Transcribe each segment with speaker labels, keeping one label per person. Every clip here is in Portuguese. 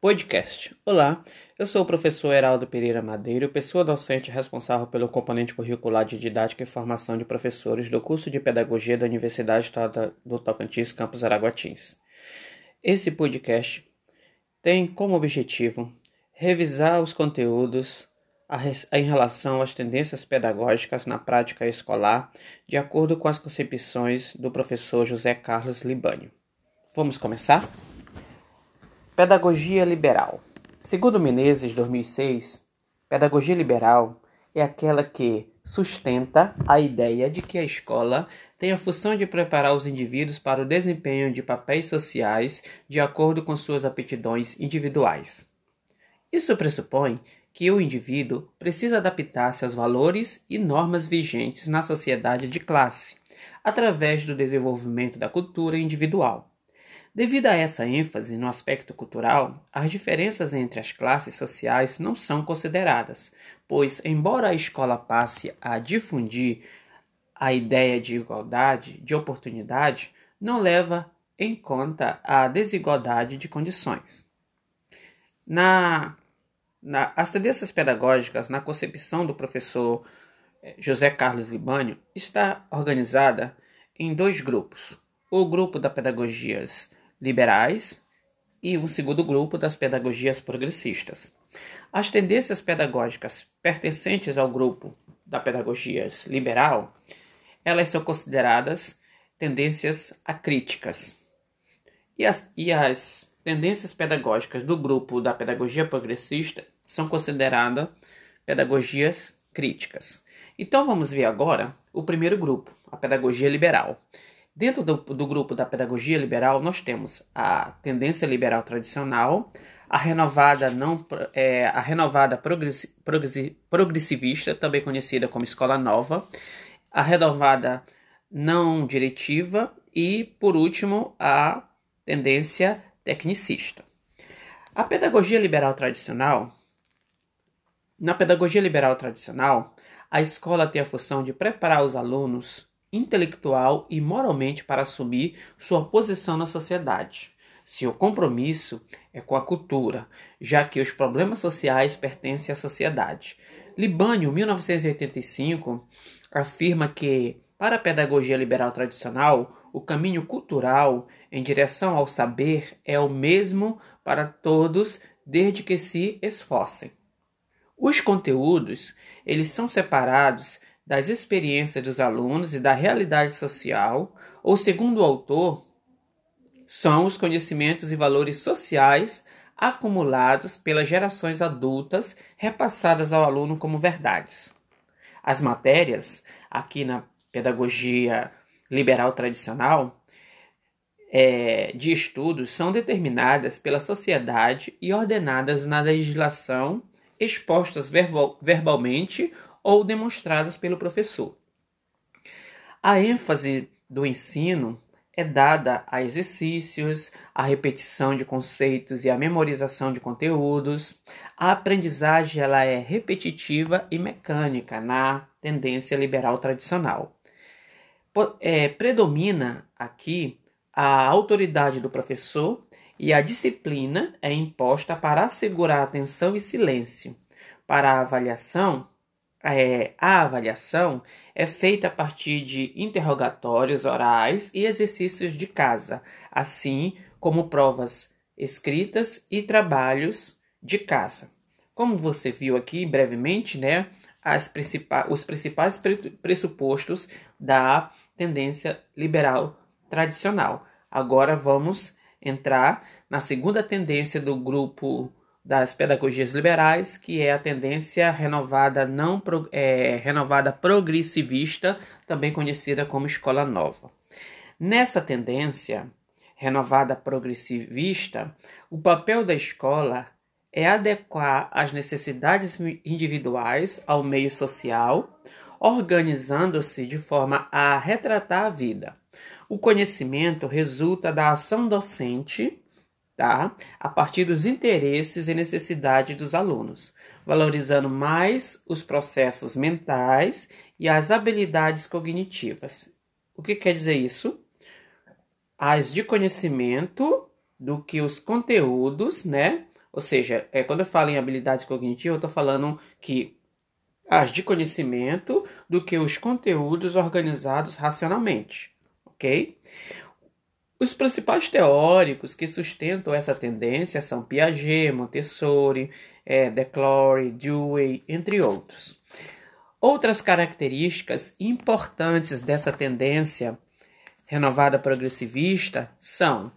Speaker 1: Podcast. Olá, eu sou o professor Heraldo Pereira Madeiro, pessoa docente responsável pelo componente curricular de didática e formação de professores do curso de Pedagogia da Universidade Estadual do Tocantins, campus Araguatins. Esse podcast tem como objetivo revisar os conteúdos em relação às tendências pedagógicas na prática escolar, de acordo com as concepções do professor José Carlos Libânio. Vamos começar? Pedagogia liberal. Segundo Menezes, 2006, pedagogia liberal é aquela que sustenta a ideia de que a escola tem a função de preparar os indivíduos para o desempenho de papéis sociais de acordo com suas aptidões individuais. Isso pressupõe que o indivíduo precisa adaptar-se aos valores e normas vigentes na sociedade de classe, através do desenvolvimento da cultura individual. Devido a essa ênfase no aspecto cultural, as diferenças entre as classes sociais não são consideradas, pois, embora a escola passe a difundir a ideia de igualdade de oportunidade, não leva em conta a desigualdade de condições. Na na, as tendências pedagógicas na concepção do professor eh, José Carlos Libânio está organizada em dois grupos. O grupo das pedagogias liberais e o segundo grupo das pedagogias progressistas. As tendências pedagógicas pertencentes ao grupo da pedagogias liberal, elas são consideradas tendências acríticas. E as, e as tendências pedagógicas do grupo da pedagogia progressista são consideradas pedagogias críticas. Então vamos ver agora o primeiro grupo, a pedagogia liberal. Dentro do, do grupo da pedagogia liberal, nós temos a tendência liberal tradicional, a renovada não é, a renovada progressi, progressi, progressivista, também conhecida como escola nova, a renovada não diretiva e, por último, a tendência tecnicista. A pedagogia liberal tradicional, na pedagogia liberal tradicional, a escola tem a função de preparar os alunos intelectual e moralmente para assumir sua posição na sociedade. Seu compromisso é com a cultura, já que os problemas sociais pertencem à sociedade. Libânio, 1985, afirma que, para a pedagogia liberal tradicional, o caminho cultural em direção ao saber é o mesmo para todos desde que se esforcem. Os conteúdos, eles são separados das experiências dos alunos e da realidade social, ou segundo o autor, são os conhecimentos e valores sociais acumulados pelas gerações adultas repassadas ao aluno como verdades. As matérias, aqui na pedagogia liberal tradicional, é, de estudos são determinadas pela sociedade e ordenadas na legislação, expostas verbal, verbalmente ou demonstradas pelo professor. A ênfase do ensino é dada a exercícios, a repetição de conceitos e a memorização de conteúdos. A aprendizagem ela é repetitiva e mecânica na tendência liberal tradicional. É, predomina aqui a autoridade do professor e a disciplina é imposta para assegurar atenção e silêncio. Para a avaliação, é, a avaliação é feita a partir de interrogatórios orais e exercícios de casa, assim como provas escritas e trabalhos de casa. Como você viu aqui brevemente, né, os principais pressupostos da tendência liberal tradicional. Agora vamos entrar na segunda tendência do grupo das pedagogias liberais, que é a tendência renovada não é, renovada progressivista, também conhecida como escola nova. Nessa tendência renovada progressivista, o papel da escola é adequar as necessidades individuais ao meio social, organizando-se de forma a retratar a vida. O conhecimento resulta da ação docente tá? a partir dos interesses e necessidades dos alunos, valorizando mais os processos mentais e as habilidades cognitivas. O que quer dizer isso? As de conhecimento do que os conteúdos, né? Ou seja, é, quando eu falo em habilidades cognitivas, eu estou falando que as de conhecimento do que os conteúdos organizados racionalmente, ok? Os principais teóricos que sustentam essa tendência são Piaget, Montessori, é, Declory, Dewey, entre outros. Outras características importantes dessa tendência renovada progressivista são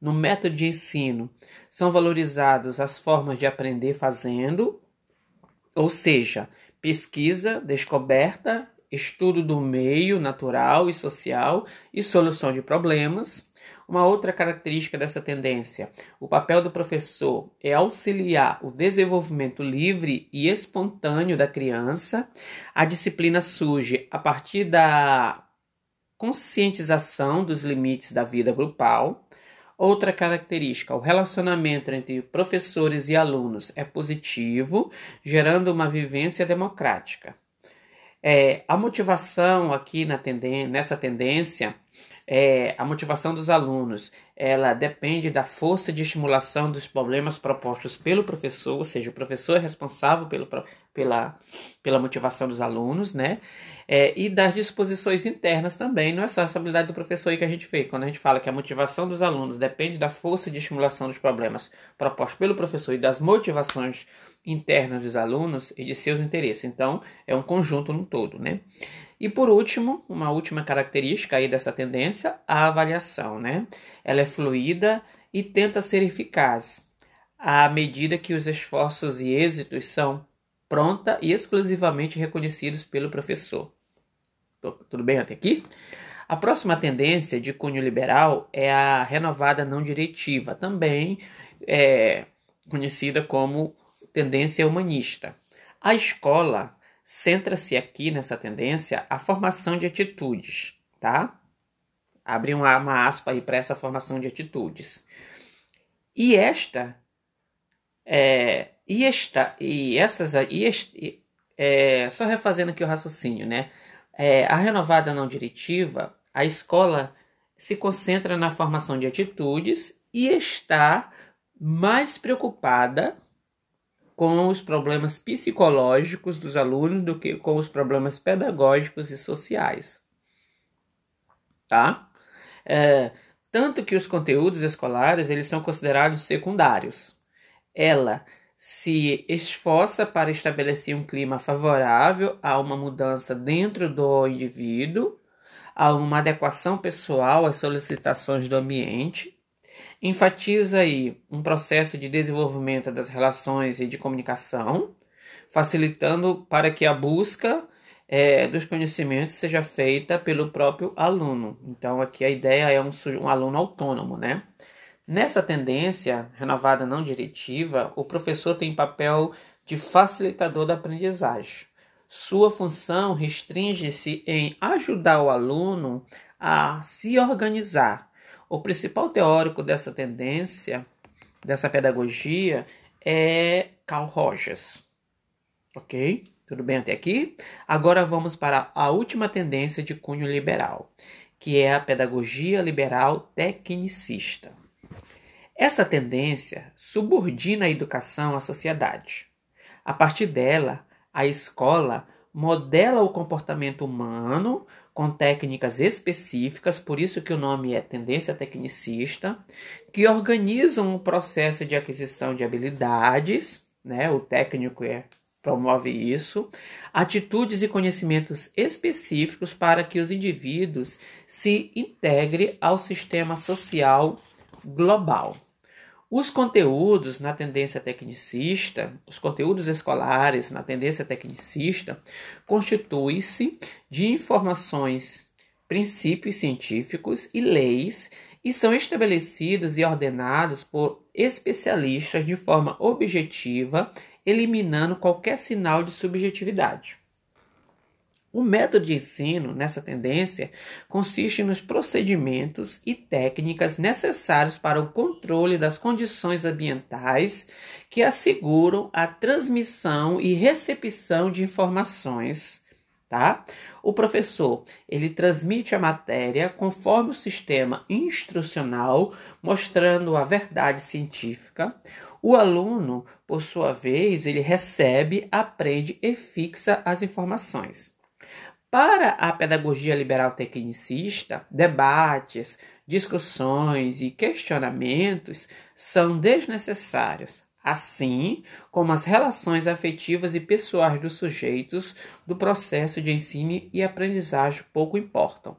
Speaker 1: no método de ensino são valorizadas as formas de aprender fazendo, ou seja, pesquisa, descoberta, estudo do meio natural e social e solução de problemas. Uma outra característica dessa tendência, o papel do professor é auxiliar o desenvolvimento livre e espontâneo da criança. A disciplina surge a partir da conscientização dos limites da vida grupal. Outra característica, o relacionamento entre professores e alunos é positivo, gerando uma vivência democrática. É, a motivação aqui tenden nessa tendência, é, a motivação dos alunos, ela depende da força de estimulação dos problemas propostos pelo professor, ou seja, o professor é responsável pelo, pela, pela motivação dos alunos, né? É, e das disposições internas também, não é só essa habilidade do professor aí que a gente fez. Quando a gente fala que a motivação dos alunos depende da força de estimulação dos problemas propostos pelo professor e das motivações internas dos alunos e de seus interesses. Então, é um conjunto no todo, né? E por último, uma última característica aí dessa tendência, a avaliação, né? Ela é fluida e tenta ser eficaz à medida que os esforços e êxitos são pronta e exclusivamente reconhecidos pelo professor. Tudo bem até aqui? A próxima tendência de cunho liberal é a renovada não diretiva, também é conhecida como tendência humanista. A escola centra-se aqui nessa tendência a formação de atitudes, tá? Abre uma, uma aspa aí para essa formação de atitudes. E esta é, e, esta, e essas e este, é, só refazendo aqui o raciocínio, né? É, a renovada não diretiva, a escola se concentra na formação de atitudes e está mais preocupada com os problemas psicológicos dos alunos do que com os problemas pedagógicos e sociais. Tá? É, tanto que os conteúdos escolares eles são considerados secundários. Ela se esforça para estabelecer um clima favorável a uma mudança dentro do indivíduo, a uma adequação pessoal às solicitações do ambiente, enfatiza aí um processo de desenvolvimento das relações e de comunicação, facilitando para que a busca é, dos conhecimentos seja feita pelo próprio aluno. Então aqui a ideia é um, um aluno autônomo, né? Nessa tendência renovada não diretiva, o professor tem papel de facilitador da aprendizagem. Sua função restringe-se em ajudar o aluno a se organizar. O principal teórico dessa tendência, dessa pedagogia, é Carl Rogers. Ok? Tudo bem até aqui? Agora vamos para a última tendência de cunho liberal, que é a pedagogia liberal tecnicista. Essa tendência subordina a educação à sociedade. A partir dela, a escola modela o comportamento humano com técnicas específicas, por isso que o nome é tendência tecnicista, que organizam o processo de aquisição de habilidades, né? O técnico é promove isso, atitudes e conhecimentos específicos para que os indivíduos se integrem ao sistema social global. Os conteúdos na tendência tecnicista, os conteúdos escolares na tendência tecnicista, constituem-se de informações, princípios científicos e leis e são estabelecidos e ordenados por especialistas de forma objetiva, eliminando qualquer sinal de subjetividade. O método de ensino nessa tendência consiste nos procedimentos e técnicas necessários para o controle das condições ambientais que asseguram a transmissão e recepção de informações, tá? O professor, ele transmite a matéria conforme o sistema instrucional, mostrando a verdade científica. O aluno, por sua vez, ele recebe, aprende e fixa as informações. Para a pedagogia liberal tecnicista, debates, discussões e questionamentos são desnecessários, assim como as relações afetivas e pessoais dos sujeitos do processo de ensino e aprendizagem pouco importam.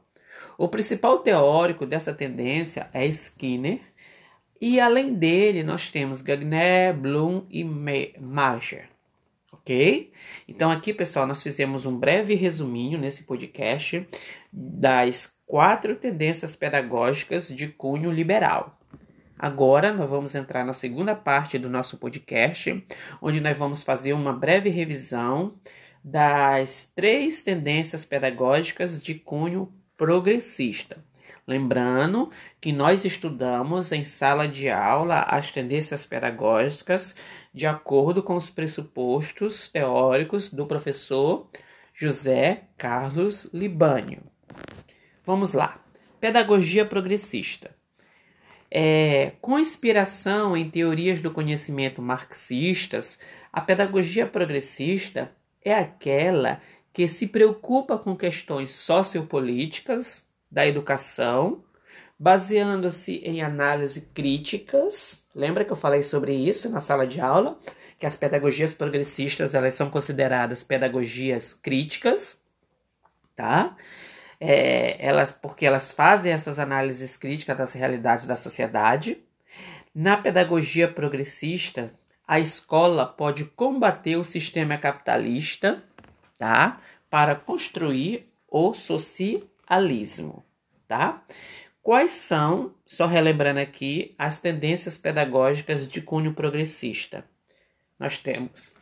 Speaker 1: O principal teórico dessa tendência é Skinner, e além dele nós temos Gagné, Bloom e Mager. Ok? Então aqui, pessoal, nós fizemos um breve resuminho nesse podcast das quatro tendências pedagógicas de cunho liberal. Agora nós vamos entrar na segunda parte do nosso podcast, onde nós vamos fazer uma breve revisão das três tendências pedagógicas de cunho progressista. Lembrando que nós estudamos em sala de aula as tendências pedagógicas de acordo com os pressupostos teóricos do professor José Carlos Libânio. Vamos lá. Pedagogia progressista. É, com inspiração em teorias do conhecimento marxistas, a pedagogia progressista é aquela que se preocupa com questões sociopolíticas da educação, baseando-se em análises críticas. Lembra que eu falei sobre isso na sala de aula? Que as pedagogias progressistas elas são consideradas pedagogias críticas, tá? é, elas, porque elas fazem essas análises críticas das realidades da sociedade. Na pedagogia progressista, a escola pode combater o sistema capitalista, tá? Para construir o socialismo, tá? Quais são, só relembrando aqui, as tendências pedagógicas de cunho progressista? Nós temos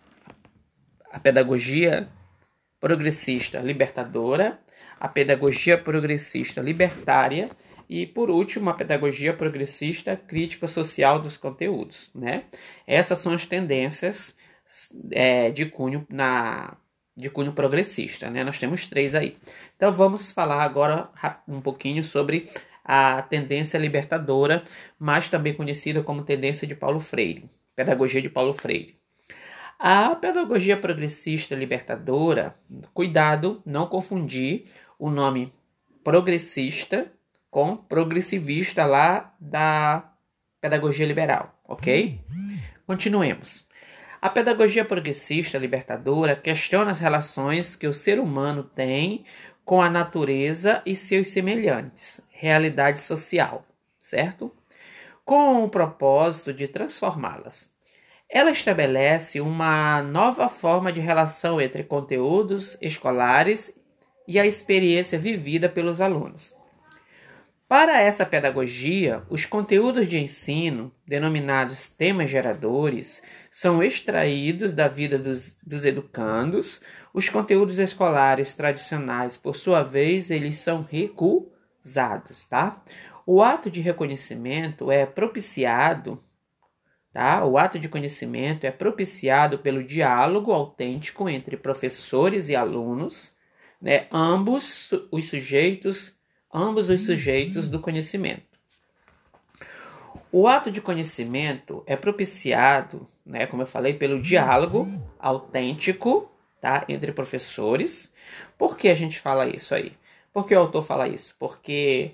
Speaker 1: a pedagogia progressista libertadora, a pedagogia progressista libertária e, por último, a pedagogia progressista crítica social dos conteúdos. Né? Essas são as tendências é, de cunho na de cunho progressista, né? Nós temos três aí. Então vamos falar agora um pouquinho sobre a tendência libertadora, mais também conhecida como tendência de Paulo Freire, pedagogia de Paulo Freire. A pedagogia progressista libertadora, cuidado, não confundir o nome progressista com progressivista lá da pedagogia liberal, ok? Continuemos. A pedagogia progressista libertadora questiona as relações que o ser humano tem com a natureza e seus semelhantes, realidade social, certo? Com o propósito de transformá-las. Ela estabelece uma nova forma de relação entre conteúdos escolares e a experiência vivida pelos alunos. Para essa pedagogia, os conteúdos de ensino, denominados temas geradores, são extraídos da vida dos, dos educandos. Os conteúdos escolares tradicionais, por sua vez, eles são recusados, tá? O ato de reconhecimento é propiciado, tá? O ato de conhecimento é propiciado pelo diálogo autêntico entre professores e alunos, né, ambos os sujeitos, ambos os sujeitos do conhecimento. O ato de conhecimento é propiciado, né, como eu falei, pelo diálogo autêntico, tá, entre professores. Por que a gente fala isso aí? Por que o autor fala isso? Porque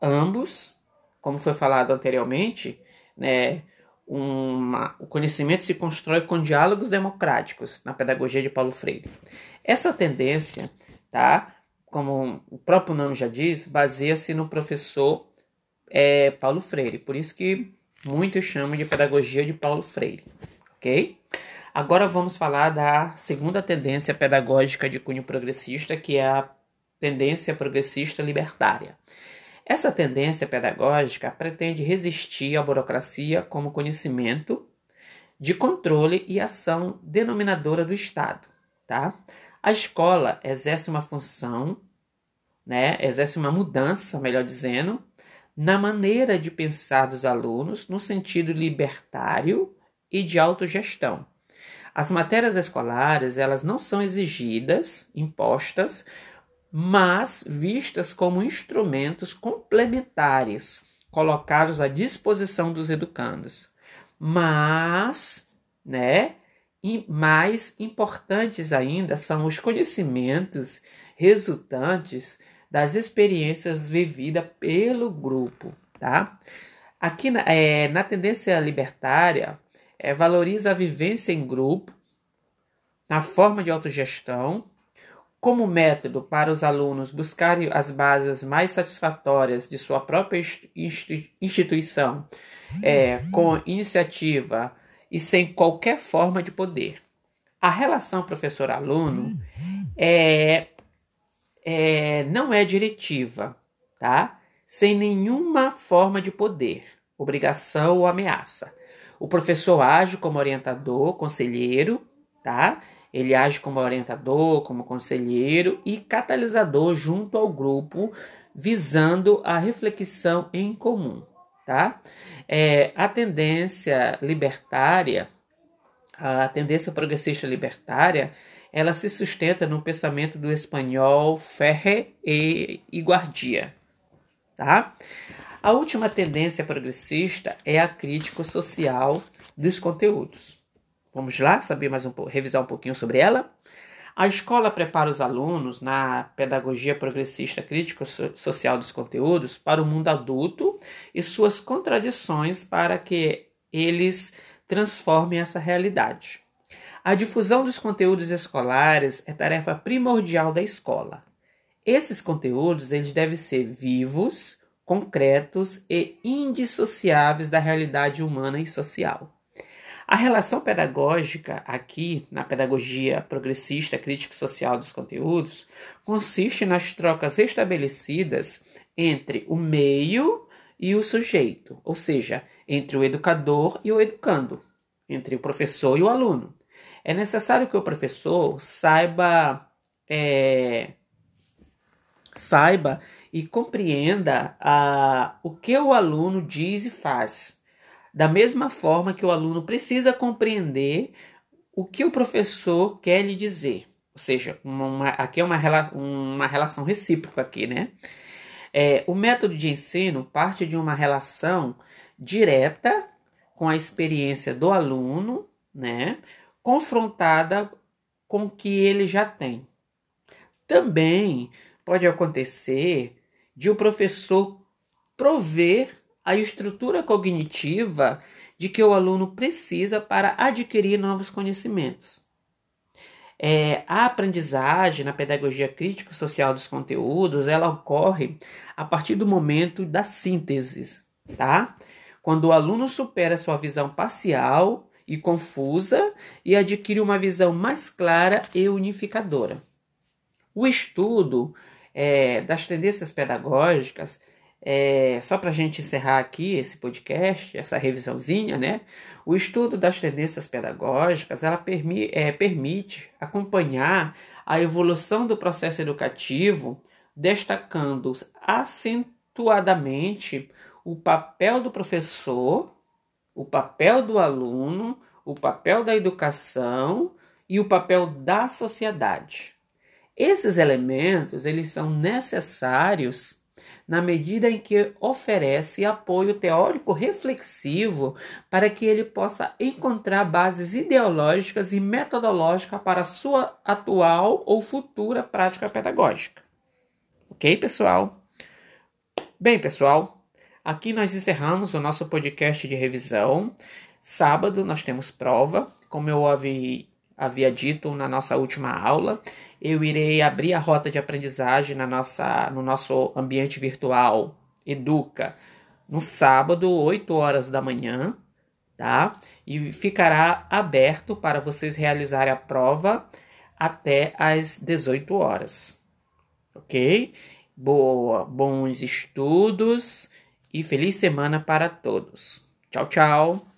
Speaker 1: ambos, como foi falado anteriormente, né, uma, o conhecimento se constrói com diálogos democráticos na pedagogia de Paulo Freire. Essa tendência tá? Como o próprio nome já diz, baseia-se no professor é, Paulo Freire. Por isso que muitos chamam de pedagogia de Paulo Freire, ok? Agora vamos falar da segunda tendência pedagógica de cunho progressista, que é a tendência progressista libertária. Essa tendência pedagógica pretende resistir à burocracia como conhecimento de controle e ação denominadora do Estado, tá? A escola exerce uma função, né, exerce uma mudança, melhor dizendo, na maneira de pensar dos alunos no sentido libertário e de autogestão. As matérias escolares, elas não são exigidas, impostas, mas vistas como instrumentos complementares colocados à disposição dos educandos. Mas, né, e mais importantes ainda são os conhecimentos resultantes das experiências vividas pelo grupo, tá? Aqui na, é, na tendência libertária, é, valoriza a vivência em grupo, na forma de autogestão, como método para os alunos buscarem as bases mais satisfatórias de sua própria instituição, é, com iniciativa e sem qualquer forma de poder. A relação professor-aluno é, é, não é diretiva, tá? Sem nenhuma forma de poder, obrigação ou ameaça. O professor age como orientador, conselheiro, tá? Ele age como orientador, como conselheiro e catalisador junto ao grupo, visando a reflexão em comum tá? É, a tendência libertária, a tendência progressista libertária, ela se sustenta no pensamento do espanhol Ferre e Guardia, tá? A última tendência progressista é a crítica social dos conteúdos. Vamos lá saber mais um pouco, revisar um pouquinho sobre ela? A escola prepara os alunos na pedagogia progressista crítico-social dos conteúdos para o mundo adulto e suas contradições para que eles transformem essa realidade. A difusão dos conteúdos escolares é tarefa primordial da escola. Esses conteúdos eles devem ser vivos, concretos e indissociáveis da realidade humana e social. A relação pedagógica aqui, na pedagogia progressista crítico-social dos conteúdos, consiste nas trocas estabelecidas entre o meio e o sujeito, ou seja, entre o educador e o educando, entre o professor e o aluno. É necessário que o professor saiba é, saiba e compreenda a, o que o aluno diz e faz da mesma forma que o aluno precisa compreender o que o professor quer lhe dizer. Ou seja, uma, aqui é uma, uma relação recíproca aqui, né? É, o método de ensino parte de uma relação direta com a experiência do aluno, né? Confrontada com o que ele já tem. Também pode acontecer de o professor prover a estrutura cognitiva de que o aluno precisa para adquirir novos conhecimentos. É, a aprendizagem na pedagogia crítico-social dos conteúdos, ela ocorre a partir do momento da síntese, tá? Quando o aluno supera sua visão parcial e confusa e adquire uma visão mais clara e unificadora. O estudo é, das tendências pedagógicas é, só para a gente encerrar aqui esse podcast, essa revisãozinha, né? O estudo das tendências pedagógicas ela permi é, permite acompanhar a evolução do processo educativo, destacando acentuadamente o papel do professor, o papel do aluno, o papel da educação e o papel da sociedade. Esses elementos eles são necessários na medida em que oferece apoio teórico reflexivo para que ele possa encontrar bases ideológicas e metodológicas para sua atual ou futura prática pedagógica. Ok, pessoal? Bem, pessoal, aqui nós encerramos o nosso podcast de revisão. Sábado nós temos prova, como eu havia, dito na nossa última aula eu irei abrir a rota de aprendizagem na nossa, no nosso ambiente virtual Educa no sábado, 8 horas da manhã, tá? E ficará aberto para vocês realizarem a prova até às 18 horas. Ok? Boa, bons estudos e feliz semana para todos. Tchau, tchau.